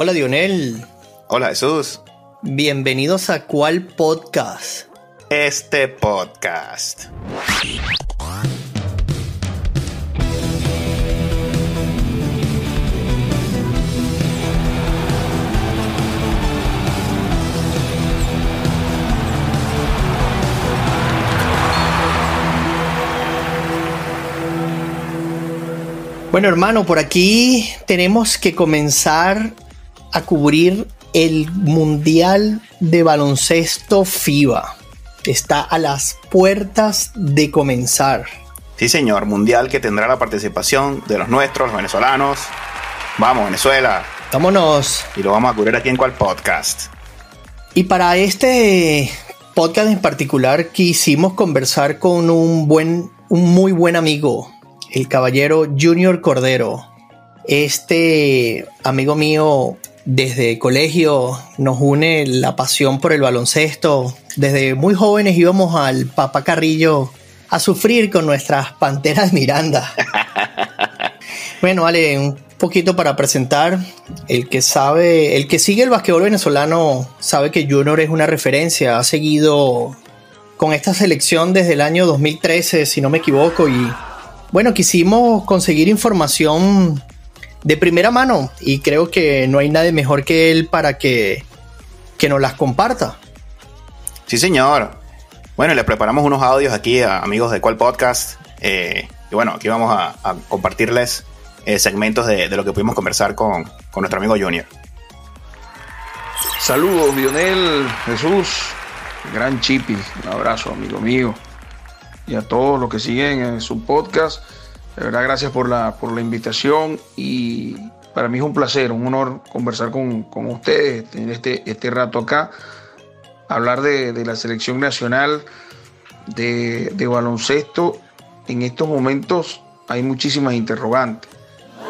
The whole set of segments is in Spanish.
Hola Dionel. Hola Jesús. Bienvenidos a cuál podcast. Este podcast. Bueno hermano, por aquí tenemos que comenzar a cubrir el Mundial de Baloncesto FIBA. Está a las puertas de comenzar. Sí, señor, Mundial que tendrá la participación de los nuestros, los venezolanos. Vamos, Venezuela. Vámonos. Y lo vamos a cubrir aquí en cual podcast. Y para este podcast en particular quisimos conversar con un buen, un muy buen amigo, el caballero Junior Cordero. Este amigo mío desde colegio nos une la pasión por el baloncesto. Desde muy jóvenes íbamos al Papá Carrillo a sufrir con nuestras panteras Miranda. bueno, vale, un poquito para presentar. El que sabe, el que sigue el basquetbol venezolano sabe que Junior es una referencia. Ha seguido con esta selección desde el año 2013, si no me equivoco, y bueno, quisimos conseguir información de primera mano y creo que no hay nadie mejor que él para que, que nos las comparta. Sí, señor. Bueno, le preparamos unos audios aquí a amigos de Cual Podcast. Eh, y bueno, aquí vamos a, compartirles eh, segmentos de, lo que pudimos conversar con, con nuestro amigo Junior. Saludos, Lionel, Jesús, gran Chipi, un abrazo, amigo mío y a todos los que siguen en su podcast. De verdad, gracias por la, por la invitación y para mí es un placer, un honor conversar con, ustedes, tener este, este rato acá, hablar de, la selección nacional de, baloncesto. En estos momentos hay muchísimas interrogantes,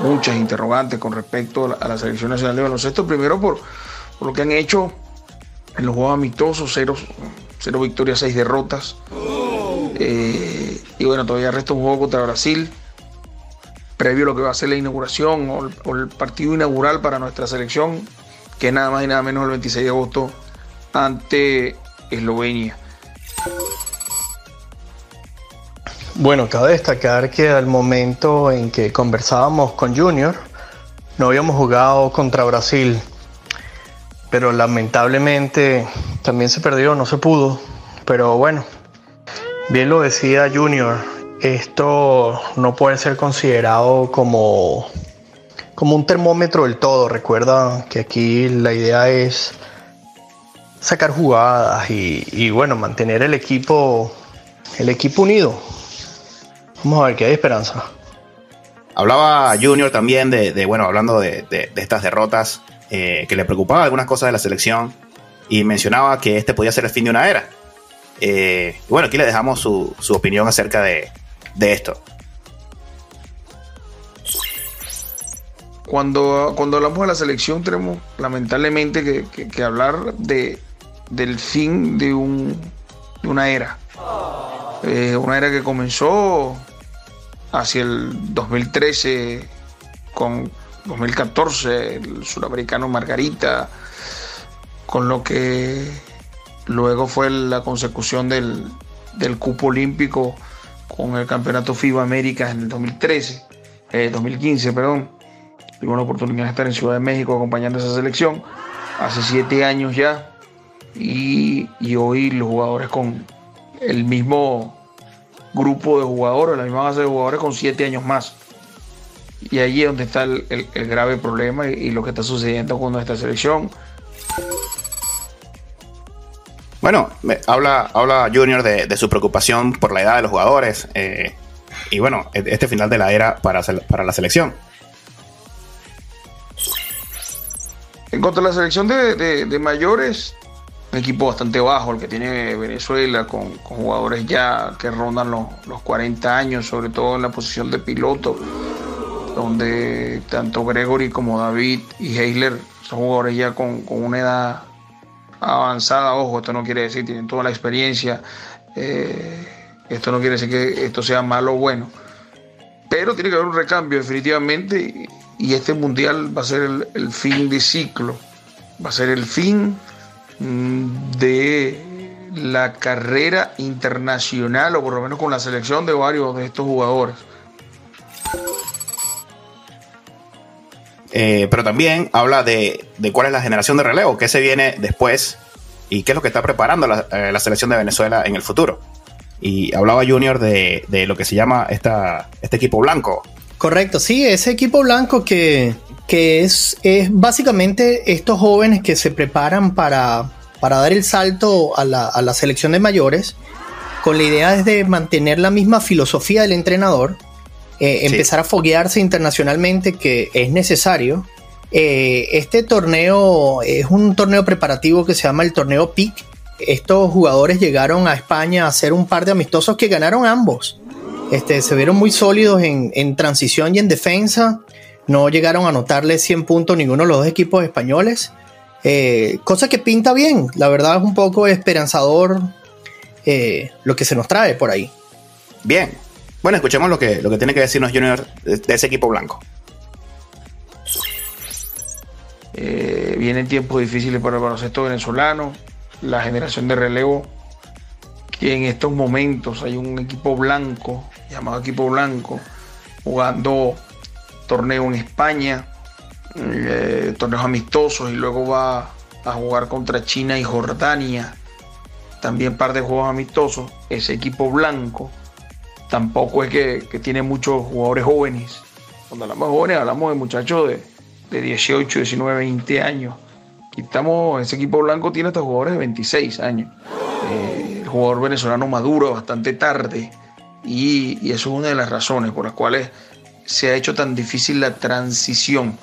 muchas interrogantes con respecto a la, selección nacional de baloncesto. Primero por, lo que han hecho en los juegos amistosos, cero, cero victorias, seis derrotas. Eh, y bueno, todavía resta un juego contra Brasil, previo a lo que va a ser la inauguración o el, partido inaugural para nuestra selección, que es nada más y nada menos el 26 de agosto ante Eslovenia. Bueno, cabe destacar que al momento en que conversábamos con Junior, no habíamos jugado contra Brasil, pero lamentablemente también se perdió, no se pudo. Pero bueno, Bien lo decía Junior, esto no puede ser considerado como, como un termómetro del todo. Recuerda que aquí la idea es sacar jugadas y, bueno, mantener el equipo, el equipo unido. Vamos a ver que hay esperanza. Hablaba Junior también de, bueno, hablando de, estas derrotas, eh, que le preocupaba algunas cosas de la selección y mencionaba que este podía ser el fin de una era. Eh, bueno, aquí le dejamos su, opinión acerca de, esto. Cuando, cuando hablamos de la selección tenemos lamentablemente que, hablar de, del fin de, un, de una era. Eh, una era que comenzó hacia el 2013 con 2014, el suramericano Margarita, con lo que Luego fue la consecución del, cupo olímpico con el campeonato FIBA América en el 2013, 2015, eh, perdón. Tuve la oportunidad de estar en Ciudad de México acompañando a esa selección hace siete años ya. Y, hoy los jugadores con el mismo grupo de jugadores, la misma base de jugadores con siete años más. Y ahí es donde está el, grave problema y, lo que está sucediendo con nuestra selección. Bueno, habla, habla Junior de, su preocupación por la edad de los jugadores eh, y bueno, e, este final de la era para, para la selección. En cuanto a la selección de, mayores, un equipo bastante bajo el que tiene Venezuela, con, jugadores ya que rondan los, 40 años, sobre todo en la posición de piloto, donde tanto Gregory como David y Heisler son jugadores ya con, con una edad avanzada, ojo, esto no quiere decir, tienen toda la experiencia, eh, esto no quiere decir que esto sea malo o bueno, pero tiene que haber un recambio definitivamente y este mundial va a ser el, fin de ciclo, va a ser el fin mm, de la carrera internacional o por lo menos con la selección de varios de estos jugadores. Eh, pero también habla de, cuál es la generación de relevo, qué se viene después y qué es lo que está preparando la, eh, selección de Venezuela en el futuro. Y hablaba Junior de, lo que se llama esta, este equipo blanco. Correcto, sí, ese equipo blanco que, es, es básicamente estos jóvenes que se preparan para, para dar el salto a la, a la selección de mayores, con la idea de mantener la misma filosofía del entrenador, eh, empezar a foguearse internacionalmente, que es necesario. Eh, este torneo es un torneo preparativo que se llama el torneo PIC. Estos jugadores llegaron a España a hacer un par de amistosos que ganaron ambos. Este, se vieron muy sólidos en, transición y en defensa. No llegaron a anotarle 100 puntos ninguno de los dos equipos españoles. Eh, cosa que pinta bien. La verdad es un poco esperanzador lo que se nos trae por ahí. Bien, bueno, escuchemos lo que, lo que tiene que decirnos Junior de, ese equipo blanco. Eh, vienen tiempos difíciles para el baloncesto venezolano, la generación de relevo, que en estos momentos hay un equipo blanco, llamado equipo blanco, jugando torneo en España, eh, torneos amistosos y luego va a jugar contra China y Jordania, también par de juegos amistosos, ese equipo blanco tampoco es que, tiene muchos jugadores jóvenes. Cuando hablamos de jóvenes, hablamos de muchachos de, de 18, 19, 20 años. Estamos, ese equipo blanco tiene hasta jugadores de 26 años. Eh, el jugador venezolano maduro bastante tarde y, y, eso es una de las razones por las cuales se ha hecho tan difícil la transición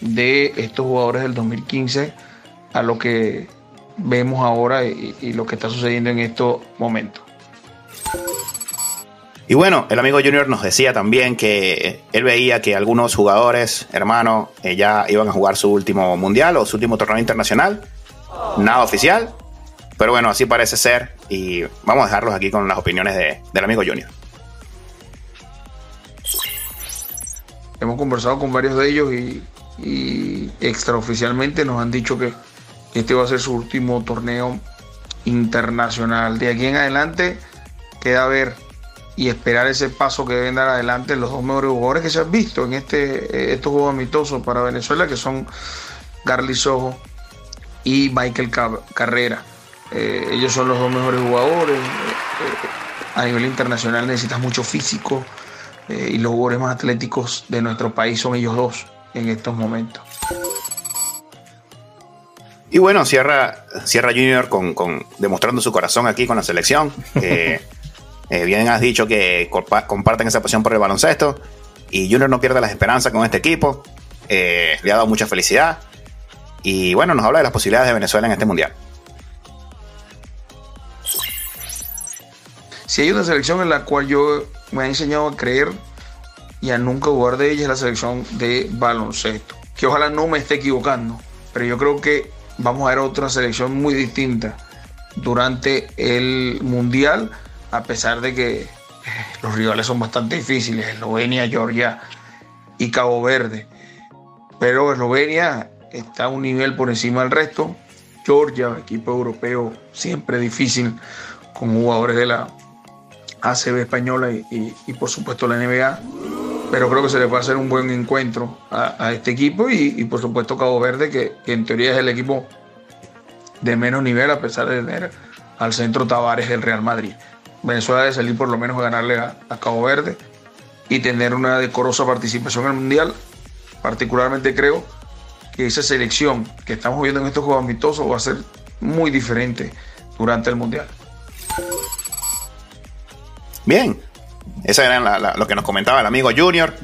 de estos jugadores del 2015 a lo que vemos ahora y lo que está sucediendo en estos momentos. Y bueno, el amigo Junior nos decía también que él veía que algunos jugadores, hermanos, eh, ya iban a jugar su último mundial o su último torneo internacional. Nada oficial, pero bueno, así parece ser. Y vamos a dejarlos aquí con las opiniones del amigo Junior. Hemos conversado con varios de ellos y, y extraoficialmente nos han dicho que este va a ser su último torneo internacional. De aquí en adelante queda ver y esperar ese paso que deben dar adelante los dos mejores jugadores que se han visto en este, eh, estos juegos amistosos para Venezuela, que son Garly Sojo y Michael Carrera. Eh, ellos son los dos mejores jugadores. Eh, a nivel internacional necesitas mucho físico y los jugadores más atléticos de nuestro país son ellos dos en estos momentos. Y bueno, cierra, cierra Junior con, demostrando su corazón aquí con la selección. Eh, bien has dicho que comparten esa pasión por el baloncesto. Y Junior no pierde las esperanzas con este equipo. Eh, le ha dado mucha felicidad. Y bueno, nos habla de las posibilidades de Venezuela en este mundial. Si hay una selección en la cual yo me he enseñado a creer y a nunca jugar de ella, es la selección de baloncesto. Que ojalá no me esté equivocando, pero yo creo que vamos a ver otra selección muy distinta durante el mundial a pesar de que eh, los rivales son bastante difíciles, Eslovenia, Georgia y Cabo Verde. Pero Eslovenia está a un nivel por encima del resto. Georgia, equipo europeo, siempre difícil, con jugadores de la ACB española y, por supuesto la NBA. Pero creo que se le va a hacer un buen encuentro a, este equipo y, por supuesto Cabo Verde, que, que, en teoría es el equipo de menos nivel a pesar de tener al centro Tavares del Real Madrid. Venezuela debe salir por lo menos a ganarle a, Cabo Verde y tener una decorosa participación en el Mundial. Particularmente creo que esa selección que estamos viendo en estos Juegos Amistosos va a ser muy diferente durante el Mundial. Bien, eso era lo que nos comentaba el amigo Junior.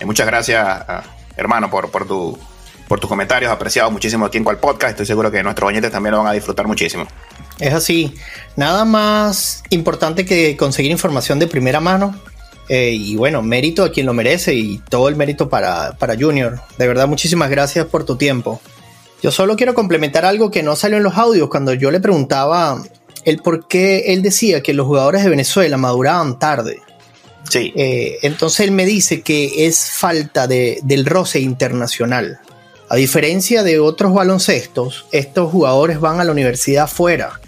Eh, muchas gracias, hermano, por, tu, tus comentarios apreciados muchísimo aquí en Cual Podcast. Estoy seguro que nuestros oyentes también lo van a disfrutar muchísimo. Es así. Nada más importante que conseguir información de primera mano. Eh, y bueno, mérito a quien lo merece y todo el mérito para, para Junior. De verdad, muchísimas gracias por tu tiempo. Yo solo quiero complementar algo que no salió en los audios cuando yo le preguntaba el por qué él decía que los jugadores de Venezuela maduraban tarde. Sí. Eh, entonces él me dice que es falta de, del roce internacional. A diferencia de otros baloncestos, estos jugadores van a la universidad afuera,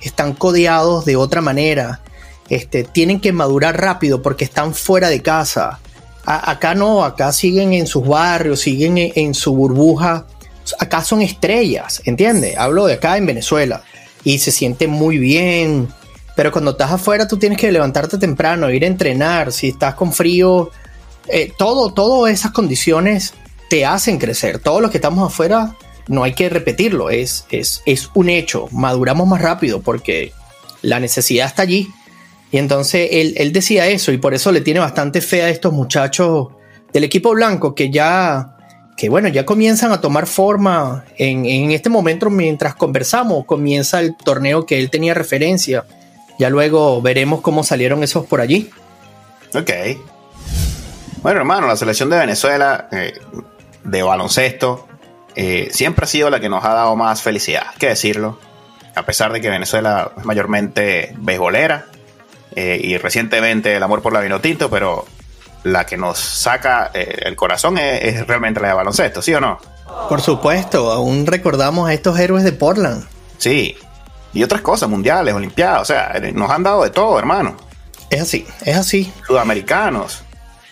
están codeados de otra manera, este, tienen que madurar rápido porque están fuera de casa. acá no, acá siguen en sus barrios, siguen en, su burbuja. Acá son estrellas, ¿entiendes? Hablo de acá en Venezuela. Y se sienten muy bien. Pero cuando estás afuera, tú tienes que levantarte temprano, ir a entrenar. Si estás con frío, eh, todo, todas esas condiciones te hacen crecer. Todos los que estamos afuera, no hay que repetirlo. Es, es, es un hecho. Maduramos más rápido porque la necesidad está allí y entonces él, decía eso y por eso le tiene bastante fe a estos muchachos del equipo blanco que ya, que bueno, ya comienzan a tomar forma en, este momento mientras conversamos, comienza el torneo que él tenía referencia. Ya luego veremos cómo salieron esos por allí. Ok. Bueno, hermano, la selección de Venezuela eh, de baloncesto eh, siempre ha sido la que nos ha dado más felicidad, hay que decirlo. A pesar de que Venezuela es mayormente beisbolera, eh, y recientemente el amor por la vino tinto, pero la que nos saca eh, el corazón es, realmente la de baloncesto, ¿sí o no? Por supuesto, aún recordamos a estos héroes de Portland. Sí, y otras cosas, mundiales, olimpiadas, o sea, nos han dado de todo, hermano. Es así, es así. Sudamericanos.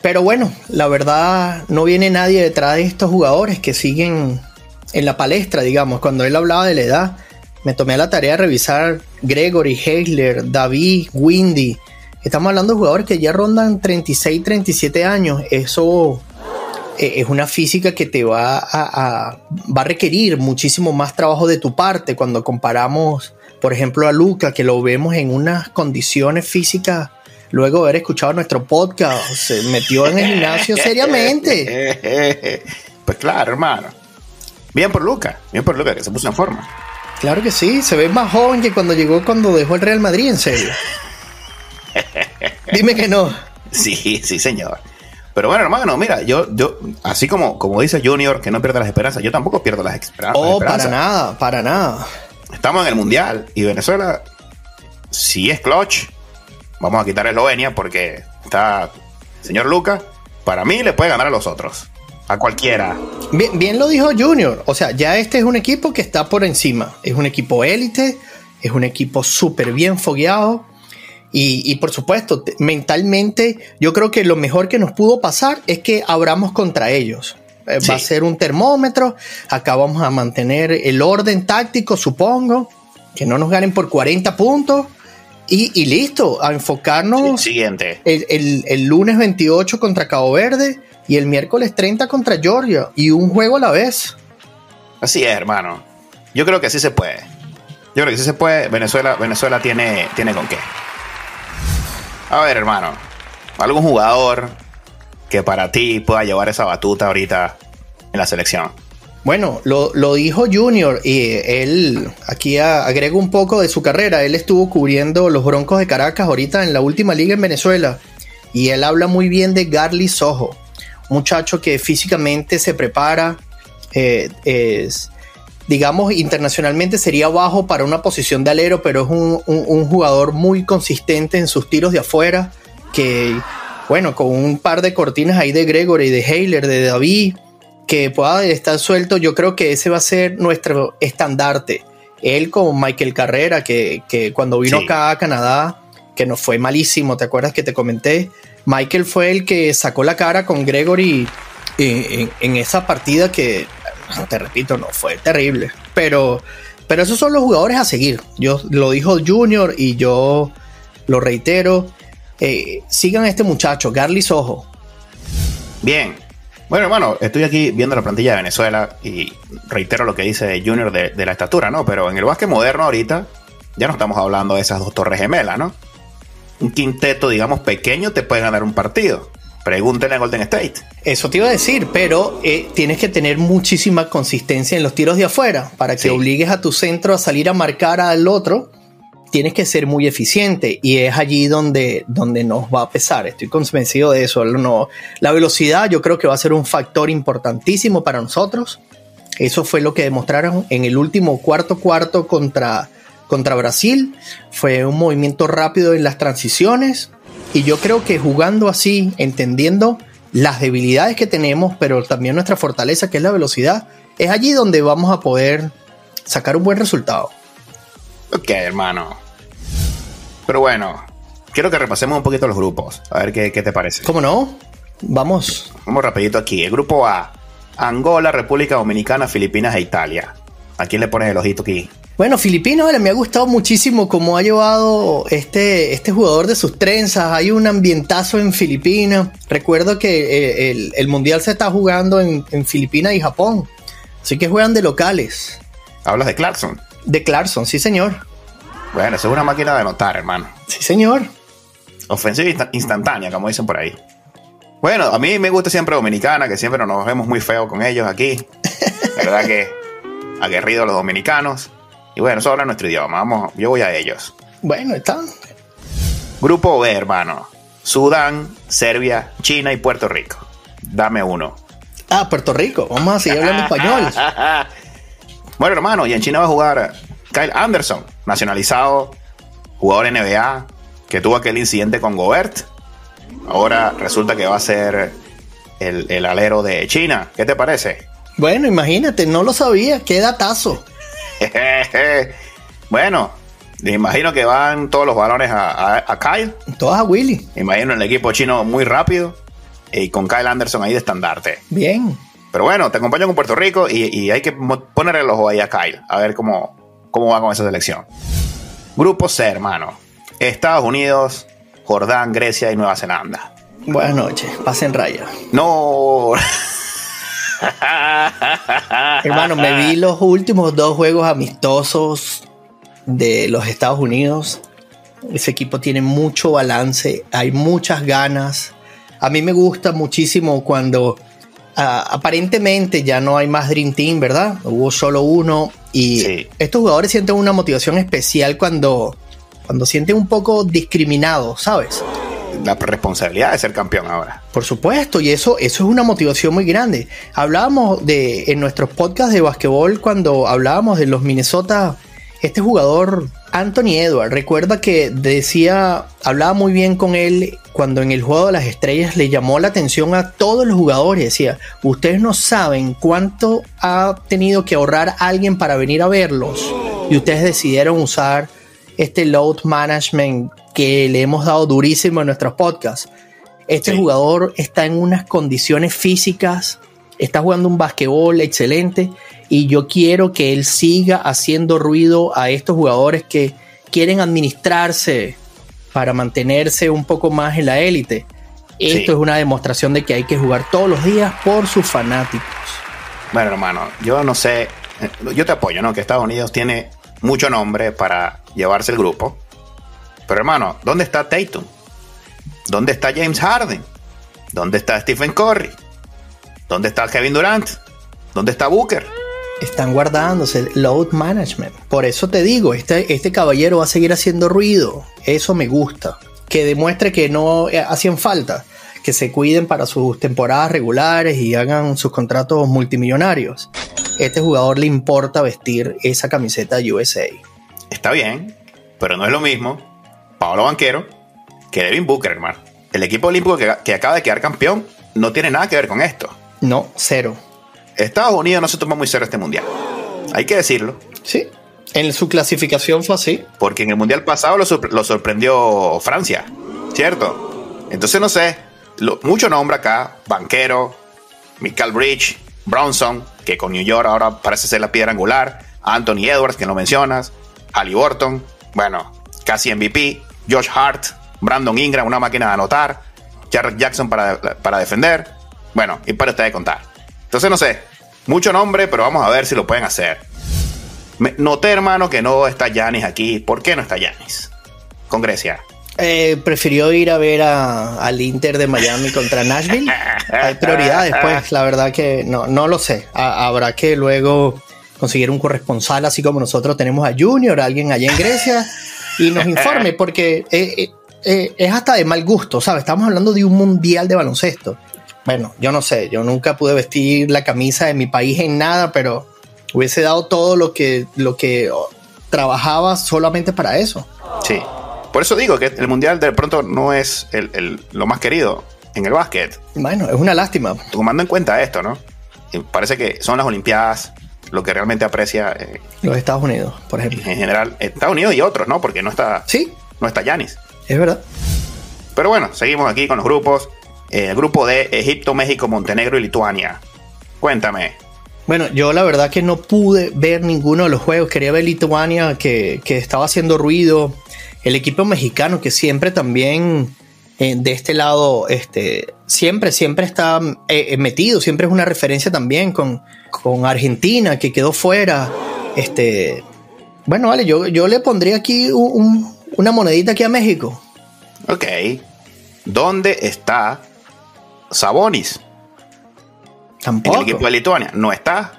Pero bueno, la verdad no viene nadie detrás de estos jugadores que siguen en la palestra, digamos, cuando él hablaba de la edad me tomé la tarea de revisar Gregory, Heisler, David, Windy. Estamos hablando de jugadores que ya rondan 36, 37 años. Eso eh, es una física que te va a, va a requerir muchísimo más trabajo de tu parte cuando comparamos, por ejemplo, a Luca, que lo vemos en unas condiciones físicas. Luego de haber escuchado nuestro podcast, se metió en el gimnasio seriamente. Pues claro, hermano. Bien por Luca, bien por Luca, que se puso en forma. Claro que sí, se ve más joven que cuando llegó cuando dejó el Real Madrid, en serio. Dime que no. Sí, sí, señor. Pero bueno, hermano, mira, yo, yo, así como, como dice Junior, que no pierde las esperanzas, yo tampoco pierdo las, esperanzas. Oh, para nada, para nada. Estamos en el Mundial y Venezuela, si es clutch, vamos a quitar a Eslovenia porque está señor Lucas, para mí le puede ganar a los otros a cualquiera. Bien, bien lo dijo Junior, o sea, ya este es un equipo que está por encima, es un equipo élite, es un equipo súper bien fogueado. Y, por supuesto, mentalmente, yo creo que lo mejor que nos pudo pasar es que abramos contra ellos. Eh, va a ser un termómetro. Acá vamos a mantener el orden táctico, supongo. Que no nos ganen por 40 puntos. Y, listo, a enfocarnos. siguiente. El, el, el, lunes 28 contra Cabo Verde y el miércoles 30 contra Georgia y un juego a la vez. Así es, hermano. Yo creo que sí se puede. Yo creo que sí se puede. Venezuela, Venezuela tiene, tiene con qué. A ver, hermano. ¿Algún jugador que para ti pueda llevar esa batuta ahorita en la selección? Bueno, lo, dijo Junior y él aquí agrego un poco de su carrera. Él estuvo cubriendo los Broncos de Caracas ahorita en la última liga en Venezuela y él habla muy bien de Garly Sojo muchacho que físicamente se prepara, eh, es, digamos, internacionalmente sería bajo para una posición de alero, pero es un, jugador muy consistente en sus tiros de afuera, que, bueno, con un par de cortinas ahí de Gregory, de Hayler, de David, que pueda estar suelto, yo creo que ese va a ser nuestro estandarte. Él con Michael Carrera, que, cuando vino acá a Canadá, que nos fue malísimo, ¿te acuerdas que te comenté? Michael fue el que sacó la cara con Gregory en, esa partida que, te repito, no fue terrible. Pero, pero esos son los jugadores a seguir. Yo lo dijo Junior y yo lo reitero. Eh, sigan a este muchacho, Garly Sojo. Bien. Bueno, hermano, estoy aquí viendo la plantilla de Venezuela y reitero lo que dice Junior de, de la estatura, ¿no? Pero en el básquet moderno ahorita ya no estamos hablando de esas dos torres gemelas, ¿no? un quinteto, digamos, pequeño te puede ganar un partido. Pregúntenle a Golden State. Eso te iba a decir, pero eh, tienes que tener muchísima consistencia en los tiros de afuera para que obligues a tu centro a salir a marcar al otro. Tienes que ser muy eficiente y es allí donde, donde nos va a pesar. Estoy convencido de eso. No, la velocidad yo creo que va a ser un factor importantísimo para nosotros. Eso fue lo que demostraron en el último cuarto cuarto contra, contra Brasil. Fue un movimiento rápido en las transiciones. Y yo creo que jugando así, entendiendo las debilidades que tenemos, pero también nuestra fortaleza, que es la velocidad, es allí donde vamos a poder sacar un buen resultado. Ok, hermano. Pero bueno, quiero que repasemos un poquito los grupos. A ver qué, te parece. ¿Cómo no? Vamos. Vamos rapidito aquí. El grupo A. Angola, República Dominicana, Filipinas e Italia. ¿A quién le pones el ojito aquí? Bueno, Filipinos, me ha gustado muchísimo cómo ha llevado este, este jugador de sus trenzas. Hay un ambientazo en Filipinas. Recuerdo que eh, el, Mundial se está jugando en, en Filipinas y Japón. Así que juegan de locales. ¿Hablas de Clarkson? De Clarkson, sí, señor. Bueno, eso es una máquina de anotar, hermano. Sí, señor. Ofensiva instantánea, como dicen por ahí. Bueno, a mí me gusta siempre Dominicana, que siempre nos vemos muy feos con ellos aquí. verdad que aguerridos los dominicanos. Y bueno, eso habla nuestro idioma. Vamos, yo voy a ellos. Bueno, están. Grupo B, hermano. Sudán, Serbia, China y Puerto Rico. Dame uno. Ah, Puerto Rico. Vamos a seguir hablando español. bueno, hermano, y en China va a jugar Kyle Anderson, nacionalizado, jugador NBA, que tuvo aquel incidente con Gobert. Ahora resulta que va a ser el, el alero de China. ¿Qué te parece? Bueno, imagínate, no lo sabía. Qué datazo. bueno, me imagino que van todos los balones a, Kyle. Todos a Willy. Me imagino el equipo chino muy rápido y con Kyle Anderson ahí de estandarte. Bien. Pero bueno, te acompaño con Puerto Rico y, hay que poner el ojo ahí a Kyle, a ver cómo, cómo va con esa selección. Grupo C, hermano. Estados Unidos, Jordán, Grecia y Nueva Zelanda. Buenas noches, pasen raya. No. Hermano, me vi los últimos dos juegos amistosos de los Estados Unidos. Ese equipo tiene mucho balance, hay muchas ganas. A mí me gusta muchísimo cuando aparentemente ya no hay más Dream Team, ¿verdad? Hubo solo uno y estos jugadores sienten una motivación especial cuando, cuando sienten un poco discriminados, ¿sabes? la responsabilidad de ser campeón ahora. Por supuesto, y eso, eso es una motivación muy grande. Hablábamos de en nuestros podcasts de basquetbol cuando hablábamos de los Minnesota, este jugador Anthony Edwards, recuerda que decía, hablaba muy bien con él cuando en el juego de las estrellas le llamó la atención a todos los jugadores. Decía, ustedes no saben cuánto ha tenido que ahorrar alguien para venir a verlos y ustedes decidieron usar este load management que le hemos dado durísimo en nuestros podcasts. Este jugador está en unas condiciones físicas, está jugando un basquetbol excelente y yo quiero que él siga haciendo ruido a estos jugadores que quieren administrarse para mantenerse un poco más en la élite. Esto es una demostración de que hay que jugar todos los días por sus fanáticos. Bueno, hermano, yo no sé, yo te apoyo, ¿no? Que Estados Unidos tiene mucho nombre para llevarse el grupo. Pero hermano, ¿dónde está Tatum? ¿Dónde está James Harden? ¿Dónde está Stephen Curry? ¿Dónde está Kevin Durant? ¿Dónde está Booker? Están guardándose load management. Por eso te digo, este, este caballero va a seguir haciendo ruido. Eso me gusta. Que demuestre que no eh, hacían falta. Que se cuiden para sus temporadas regulares y hagan sus contratos multimillonarios. Este jugador le importa vestir esa camiseta USA. Está bien, pero no es lo mismo Pablo Banquero que Devin Booker, hermano. El equipo olímpico que, acaba de quedar campeón no tiene nada que ver con esto. No, cero. Estados Unidos no se toma muy serio este mundial. Hay que decirlo. Sí. En su clasificación fue así. Porque en el mundial pasado lo, sorprendió Francia, ¿cierto? Entonces no sé. mucho nombre acá: Banquero, Michael Bridge, Bronson, que con New York ahora parece ser la piedra angular. Anthony Edwards, que lo mencionas. Ali Burton, bueno, casi MVP. Josh Hart, Brandon Ingram, una máquina de anotar, Jarrett Jackson para, para defender. Bueno, y para ustedes contar. Entonces, no sé, mucho nombre, pero vamos a ver si lo pueden hacer. noté, hermano, que no está Yanis aquí. ¿Por qué no está Yanis? Con Grecia. Eh, prefirió ir a ver al Inter de Miami contra Nashville. Hay prioridades, pues, la verdad que no, no lo sé. habrá que luego conseguir un corresponsal, así como nosotros tenemos a Junior, alguien allá en Grecia, y nos informe, porque eh, eh, eh, es hasta de mal gusto, ¿sabes? Estamos hablando de un mundial de baloncesto. Bueno, yo no sé, yo nunca pude vestir la camisa de mi país en nada, pero hubiese dado todo lo que, lo que trabajaba solamente para eso. Sí. Por eso digo que el mundial de pronto no es lo más querido en el básquet. Bueno, es una lástima. Tomando en cuenta esto, ¿no? parece que son las Olimpiadas lo que realmente aprecia. Eh, los Estados Unidos, por ejemplo. En general, Estados Unidos y otros, ¿no? Porque no está. Sí. No está Yanis. Es verdad. Pero bueno, seguimos aquí con los grupos. Eh, el grupo de Egipto, México, Montenegro y Lituania. Cuéntame. Bueno, yo la verdad que no pude ver ninguno de los juegos. Quería ver Lituania, que, que estaba haciendo ruido. El equipo mexicano, que siempre también eh, de este lado, este, siempre, siempre está eh, metido, siempre es una referencia también con, con Argentina, que quedó fuera. Este, bueno, vale, yo, yo le pondría aquí una monedita aquí a México. Ok. ¿Dónde está Sabonis? Tampoco. En el equipo de Lituania. No está.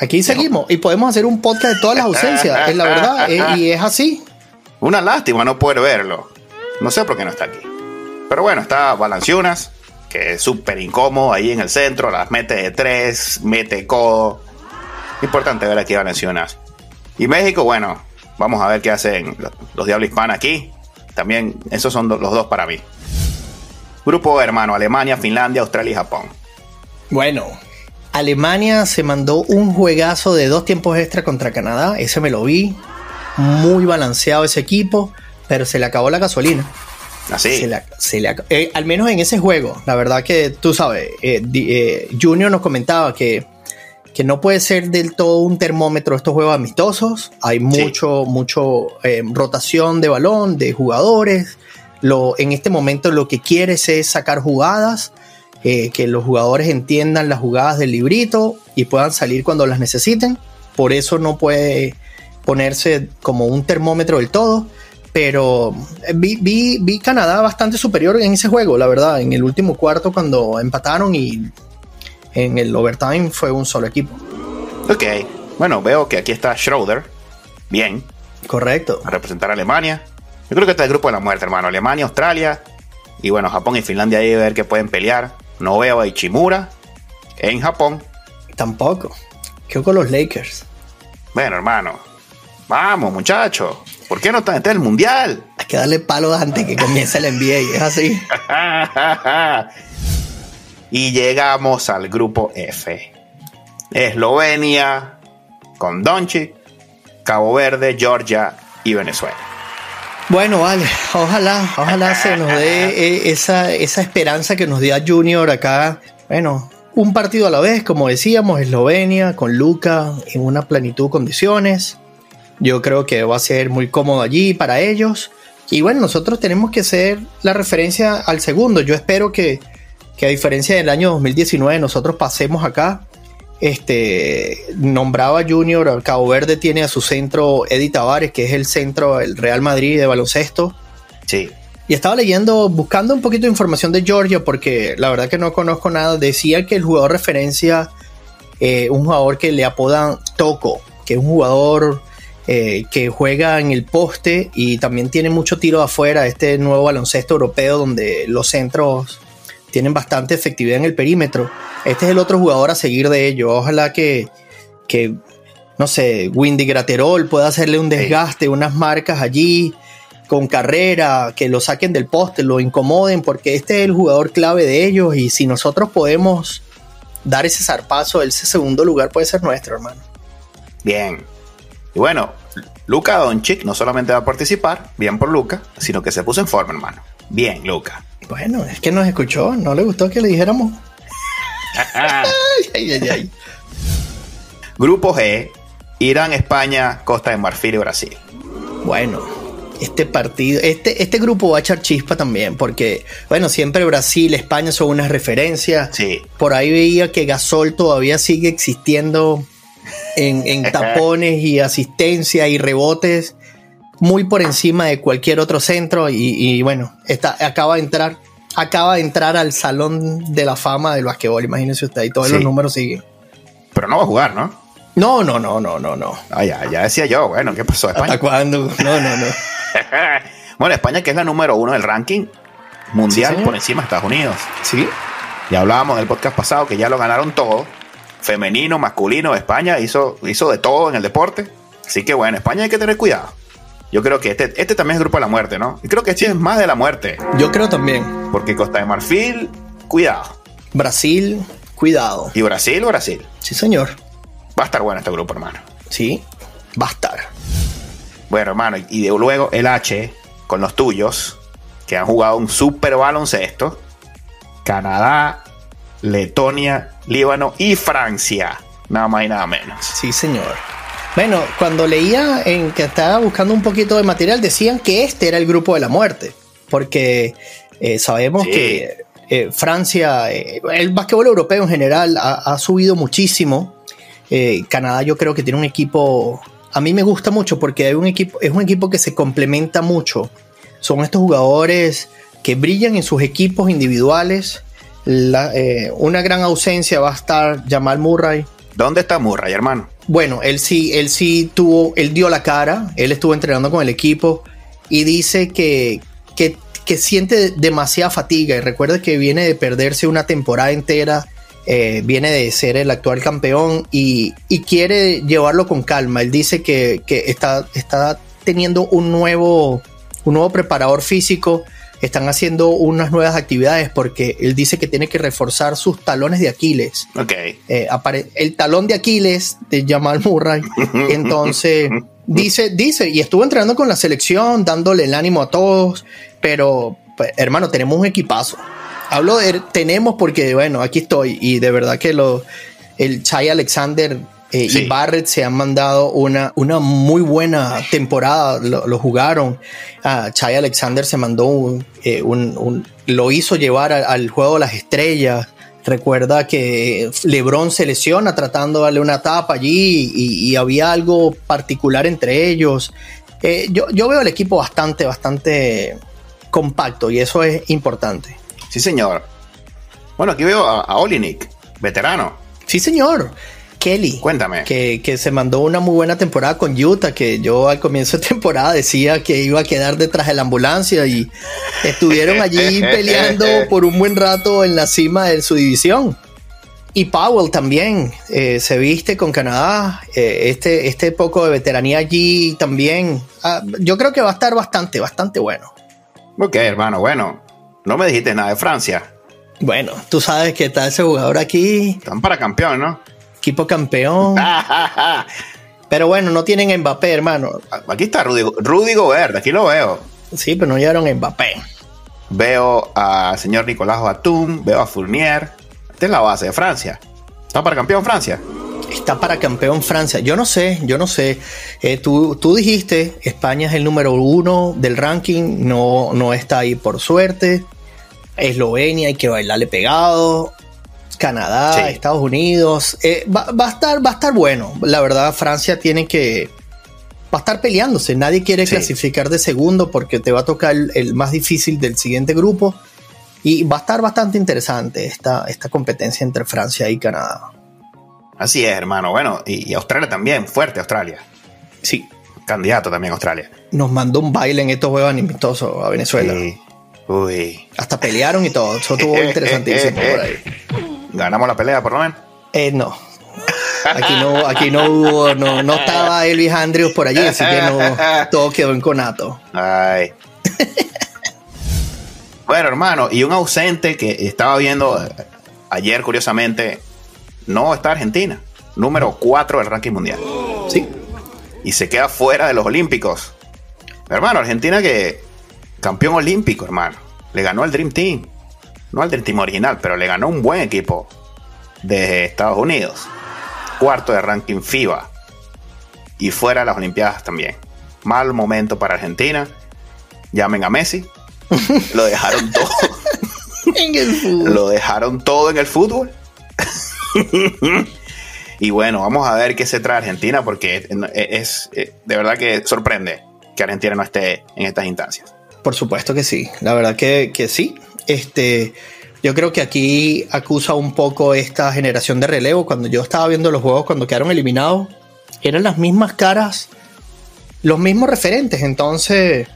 Aquí seguimos y podemos hacer un podcast de todas las ausencias, es la verdad, y es así. Una lástima no poder verlo. No sé por qué no está aquí. Pero bueno, está Balanciunas, que es súper incómodo ahí en el centro, las mete de tres, mete codo. Importante ver aquí a Balanciunas. Y México, bueno, vamos a ver qué hacen los Diablos Hispanos aquí. También esos son los dos para mí. Grupo hermano, Alemania, Finlandia, Australia y Japón. Bueno, Alemania se mandó un juegazo de dos tiempos extra contra Canadá. Ese me lo vi. Muy balanceado ese equipo pero se le acabó la gasolina. Así. Ah, se le, eh, al menos en ese juego, la verdad que tú sabes, eh, eh, Junior nos comentaba que, que, no puede ser del todo un termómetro estos juegos amistosos. Hay mucho, mucho rotación de balón, de jugadores. Lo, en este momento lo que quieres es sacar jugadas, que los jugadores entiendan las jugadas del librito y puedan salir cuando las necesiten. Por eso no puede ponerse como un termómetro del todo pero eh, vi, vi, Canadá bastante superior en ese juego, la verdad, en el último cuarto cuando empataron y en el overtime fue un solo equipo. Ok, bueno, veo que aquí está Schroeder, bien. Correcto. A representar a Alemania. Yo creo que este es el grupo de la muerte, hermano. Alemania, Australia y bueno, Japón y Finlandia ahí a ver que pueden pelear. No veo a Ichimura en Japón. Tampoco. ¿Qué con los Lakers? Bueno, hermano. Vamos, muchachos. ¿Por qué no está en el mundial? Hay que darle palo antes que comience el NBA, es así. y llegamos al grupo F. Eslovenia con Doncic, Cabo Verde, Georgia y Venezuela. Bueno, vale, ojalá, ojalá se nos dé eh, esa, esa esperanza que nos dio Junior acá. Bueno, un partido a la vez, como decíamos, Eslovenia con Luca en una plenitud de condiciones. Yo creo que va a ser muy cómodo allí para ellos. Y bueno, nosotros tenemos que ser la referencia al segundo. Yo espero que, a diferencia del año 2019, nosotros pasemos acá. Este nombraba Junior, Cabo Verde tiene a su centro Eddie Tavares, que es el centro del Real Madrid de baloncesto. Sí. Y estaba leyendo, buscando un poquito de información de Georgia, porque la verdad que no conozco nada. Decía que el jugador referencia, eh, un jugador que le apodan Toco, que es un jugador eh, que juega en el poste y también tiene mucho tiro afuera, este nuevo baloncesto europeo donde los centros tienen bastante efectividad en el perímetro. Este es el otro jugador a seguir de ello. Ojalá que, que no sé, Windy Graterol pueda hacerle un desgaste, unas marcas allí con carrera, que lo saquen del poste, lo incomoden, porque este es el jugador clave de ellos y si nosotros podemos dar ese zarpazo, ese segundo lugar puede ser nuestro, hermano. Bien, y bueno, Luca Doncic no solamente va a participar, bien por Luca, sino que se puso en forma, hermano. Bien, Luca. Bueno, es que nos escuchó, no le gustó que le dijéramos. Grupo G, Irán, España, Costa de Marfil y Brasil. Bueno, este partido, este, este grupo va a echar chispa también, porque, bueno, siempre Brasil, España son unas referencias. Sí. Por ahí veía que Gasol todavía sigue existiendo en, tapones y asistencia y rebotes muy por encima de cualquier otro centro y, bueno, está, acaba de entrar acaba de entrar al salón de la fama del basquetbol, imagínense usted, y todos los números siguen. Pero no va a jugar, ¿no? No, no, no, no, no, no. Ah, ya, ya decía yo, bueno, ¿qué pasó? España? ¿Hasta cuándo? No, no, no. bueno, España que es la número uno del ranking mundial por encima de Estados Unidos. Sí. Ya hablábamos en el podcast pasado que ya lo ganaron todo femenino, masculino, España hizo, hizo de todo en el deporte. Así que bueno, España hay que tener cuidado. Yo creo que este, este también es grupo de la muerte, ¿no? Y creo que este es más de la muerte. Yo creo también. Porque Costa de Marfil, cuidado. Brasil, cuidado. Y Brasil, Brasil. Sí, señor. Va a estar bueno este grupo, hermano. Sí, va a estar. Bueno, hermano, y de luego el H con los tuyos, que han jugado un super baloncesto. Canadá, Letonia, Líbano y Francia. Nada más y nada menos. Sí, señor. Bueno, cuando leía en que estaba buscando un poquito de material, decían que este era el grupo de la muerte. Porque eh, sabemos que eh, Francia, eh, el básquetbol europeo en general ha, subido muchísimo. Canadá yo creo que tiene un equipo, a mí me gusta mucho porque hay un equipo, es un equipo que se complementa mucho. Son estos jugadores que brillan en sus equipos individuales. una gran ausencia va a estar Jamal Murray. ¿Dónde está Murray, hermano? Bueno, él sí, él sí tuvo, él dio la cara, él estuvo entrenando con el equipo y dice que, que, siente demasiada fatiga y recuerda que viene de perderse una temporada entera, eh, viene de ser el actual campeón y, quiere llevarlo con calma. Él dice que, está, está teniendo un nuevo, un nuevo preparador físico están haciendo unas nuevas actividades porque él dice que tiene que reforzar sus talones de Aquiles. Ok. Eh, el talón de Aquiles de Jamal Murray. Entonces, dice, dice, y estuvo entrenando con la selección, dándole el ánimo a todos, pero, pues, hermano, tenemos un equipazo. Hablo de tenemos porque, bueno, aquí estoy y de verdad que lo, el Chai Alexander eh, y Barrett se han mandado una, una muy buena temporada, lo, jugaron. Uh, Chai Alexander se mandó eh, un, lo hizo llevar al juego de las estrellas. Recuerda que LeBron se lesiona tratando de darle una tapa allí y, había algo particular entre ellos. Eh, yo, yo, veo el equipo bastante, bastante compacto y eso es importante. Sí, señor. Bueno, aquí veo a, a Olinik, veterano. Sí, señor. Kelly. Cuéntame. Que, se mandó una muy buena temporada con Utah, que yo al comienzo de temporada decía que iba a quedar detrás de la ambulancia y estuvieron allí peleando por un buen rato en la cima de su división. Y Powell también eh, se viste con Canadá. Eh, este, este poco de veteranía allí también. Ah, yo creo que va a estar bastante, bastante bueno. Ok, hermano, bueno. No me dijiste nada de Francia. Bueno, tú sabes que está ese jugador aquí. Están para campeón, ¿no? Equipo campeón. pero bueno, no tienen Mbappé, hermano. Aquí está Rudy, Rudy Gobert, aquí lo veo. Sí, pero no llegaron Mbappé. Veo al señor Nicolás Batum, veo a Fournier. Esta es la base de Francia. ¿Está para campeón Francia? Está para campeón Francia. Yo no sé, yo no sé. Eh, tú, tú, dijiste, España es el número uno del ranking, no, no está ahí por suerte. Eslovenia hay que bailarle pegado. Canadá, Estados Unidos. Eh, va, a estar, va a estar bueno. La verdad, Francia tiene que. Va a estar peleándose. Nadie quiere clasificar de segundo porque te va a tocar el, más difícil del siguiente grupo. Y va a estar bastante interesante esta, esta competencia entre Francia y Canadá. Así es, hermano. Bueno, y, Australia también, fuerte Australia. Sí. Candidato también Australia. Nos mandó un baile en estos juegos amistosos a Venezuela. Uy. Hasta pelearon y todo. Eso estuvo interesantísimo por ahí. ¿Ganamos la pelea por lo menos? Eh, no. Aquí no, aquí no hubo, no, no estaba Elvis Andrews por allí, así que no, todo quedó en conato. Ay. bueno, hermano, y un ausente que estaba viendo eh, ayer, curiosamente, no está Argentina, número 4 del ranking mundial. Sí. Y se queda fuera de los Olímpicos. Hermano, Argentina que campeón olímpico, hermano. Le ganó al Dream Team no al del team original, pero le ganó un buen equipo de Estados Unidos. Cuarto de ranking FIBA. Y fuera de las Olimpiadas también. Mal momento para Argentina. Llamen a Messi. Lo dejaron todo. en el fútbol. Lo dejaron todo en el fútbol. y bueno, vamos a ver qué se trae Argentina porque es, es, de verdad que sorprende que Argentina no esté en estas instancias. Por supuesto que sí. La verdad que, que sí. Este, yo creo que aquí acusa un poco esta generación de relevo. Cuando yo estaba viendo los juegos, cuando quedaron eliminados, eran las mismas caras, los mismos referentes. Entonces,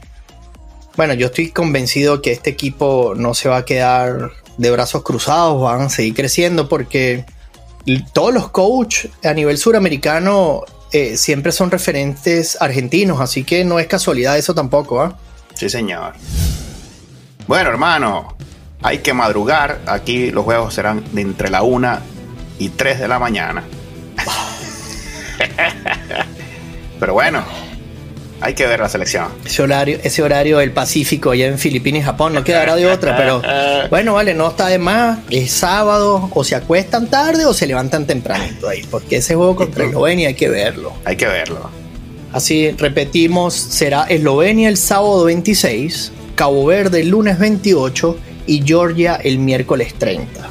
bueno, yo estoy convencido que este equipo no se va a quedar de brazos cruzados, van a seguir creciendo porque todos los coaches a nivel suramericano eh, siempre son referentes argentinos, así que no es casualidad eso tampoco, ¿ah? Sí, señor. Bueno, hermano, hay que madrugar. Aquí los juegos serán de entre la 1 y 3 de la mañana. Pero bueno, hay que ver la selección. Ese horario, ese horario del Pacífico allá en Filipinas y Japón no quedará de otra, pero bueno, vale, no está de más. Es sábado, o se acuestan tarde o se levantan tempranito ahí, porque ese juego contra Eslovenia hay que verlo. Hay que verlo. Así repetimos, será Eslovenia el sábado 26, Cabo Verde el lunes 28 y Georgia el miércoles 30.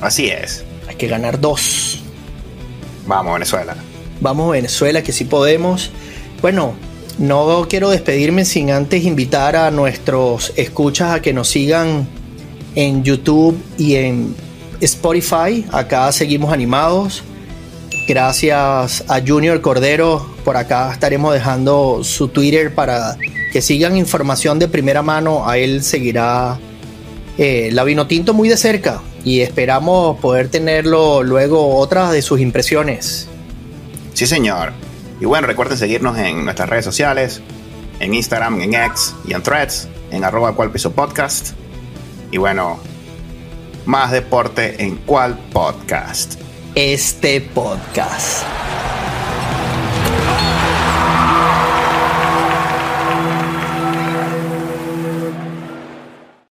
Así es. Hay que ganar dos. Vamos, Venezuela. Vamos, Venezuela, que sí podemos. Bueno, no quiero despedirme sin antes invitar a nuestros escuchas a que nos sigan en YouTube y en Spotify. Acá seguimos animados. Gracias a Junior Cordero. Por acá estaremos dejando su Twitter para que sigan información de primera mano. A él seguirá eh, la Vinotinto muy de cerca y esperamos poder tenerlo luego otras de sus impresiones. Sí, señor. Y bueno, recuerden seguirnos en nuestras redes sociales, en Instagram, en X y en Threads, en arroba cual piso podcast. Y bueno, más deporte en cual podcast. Este podcast.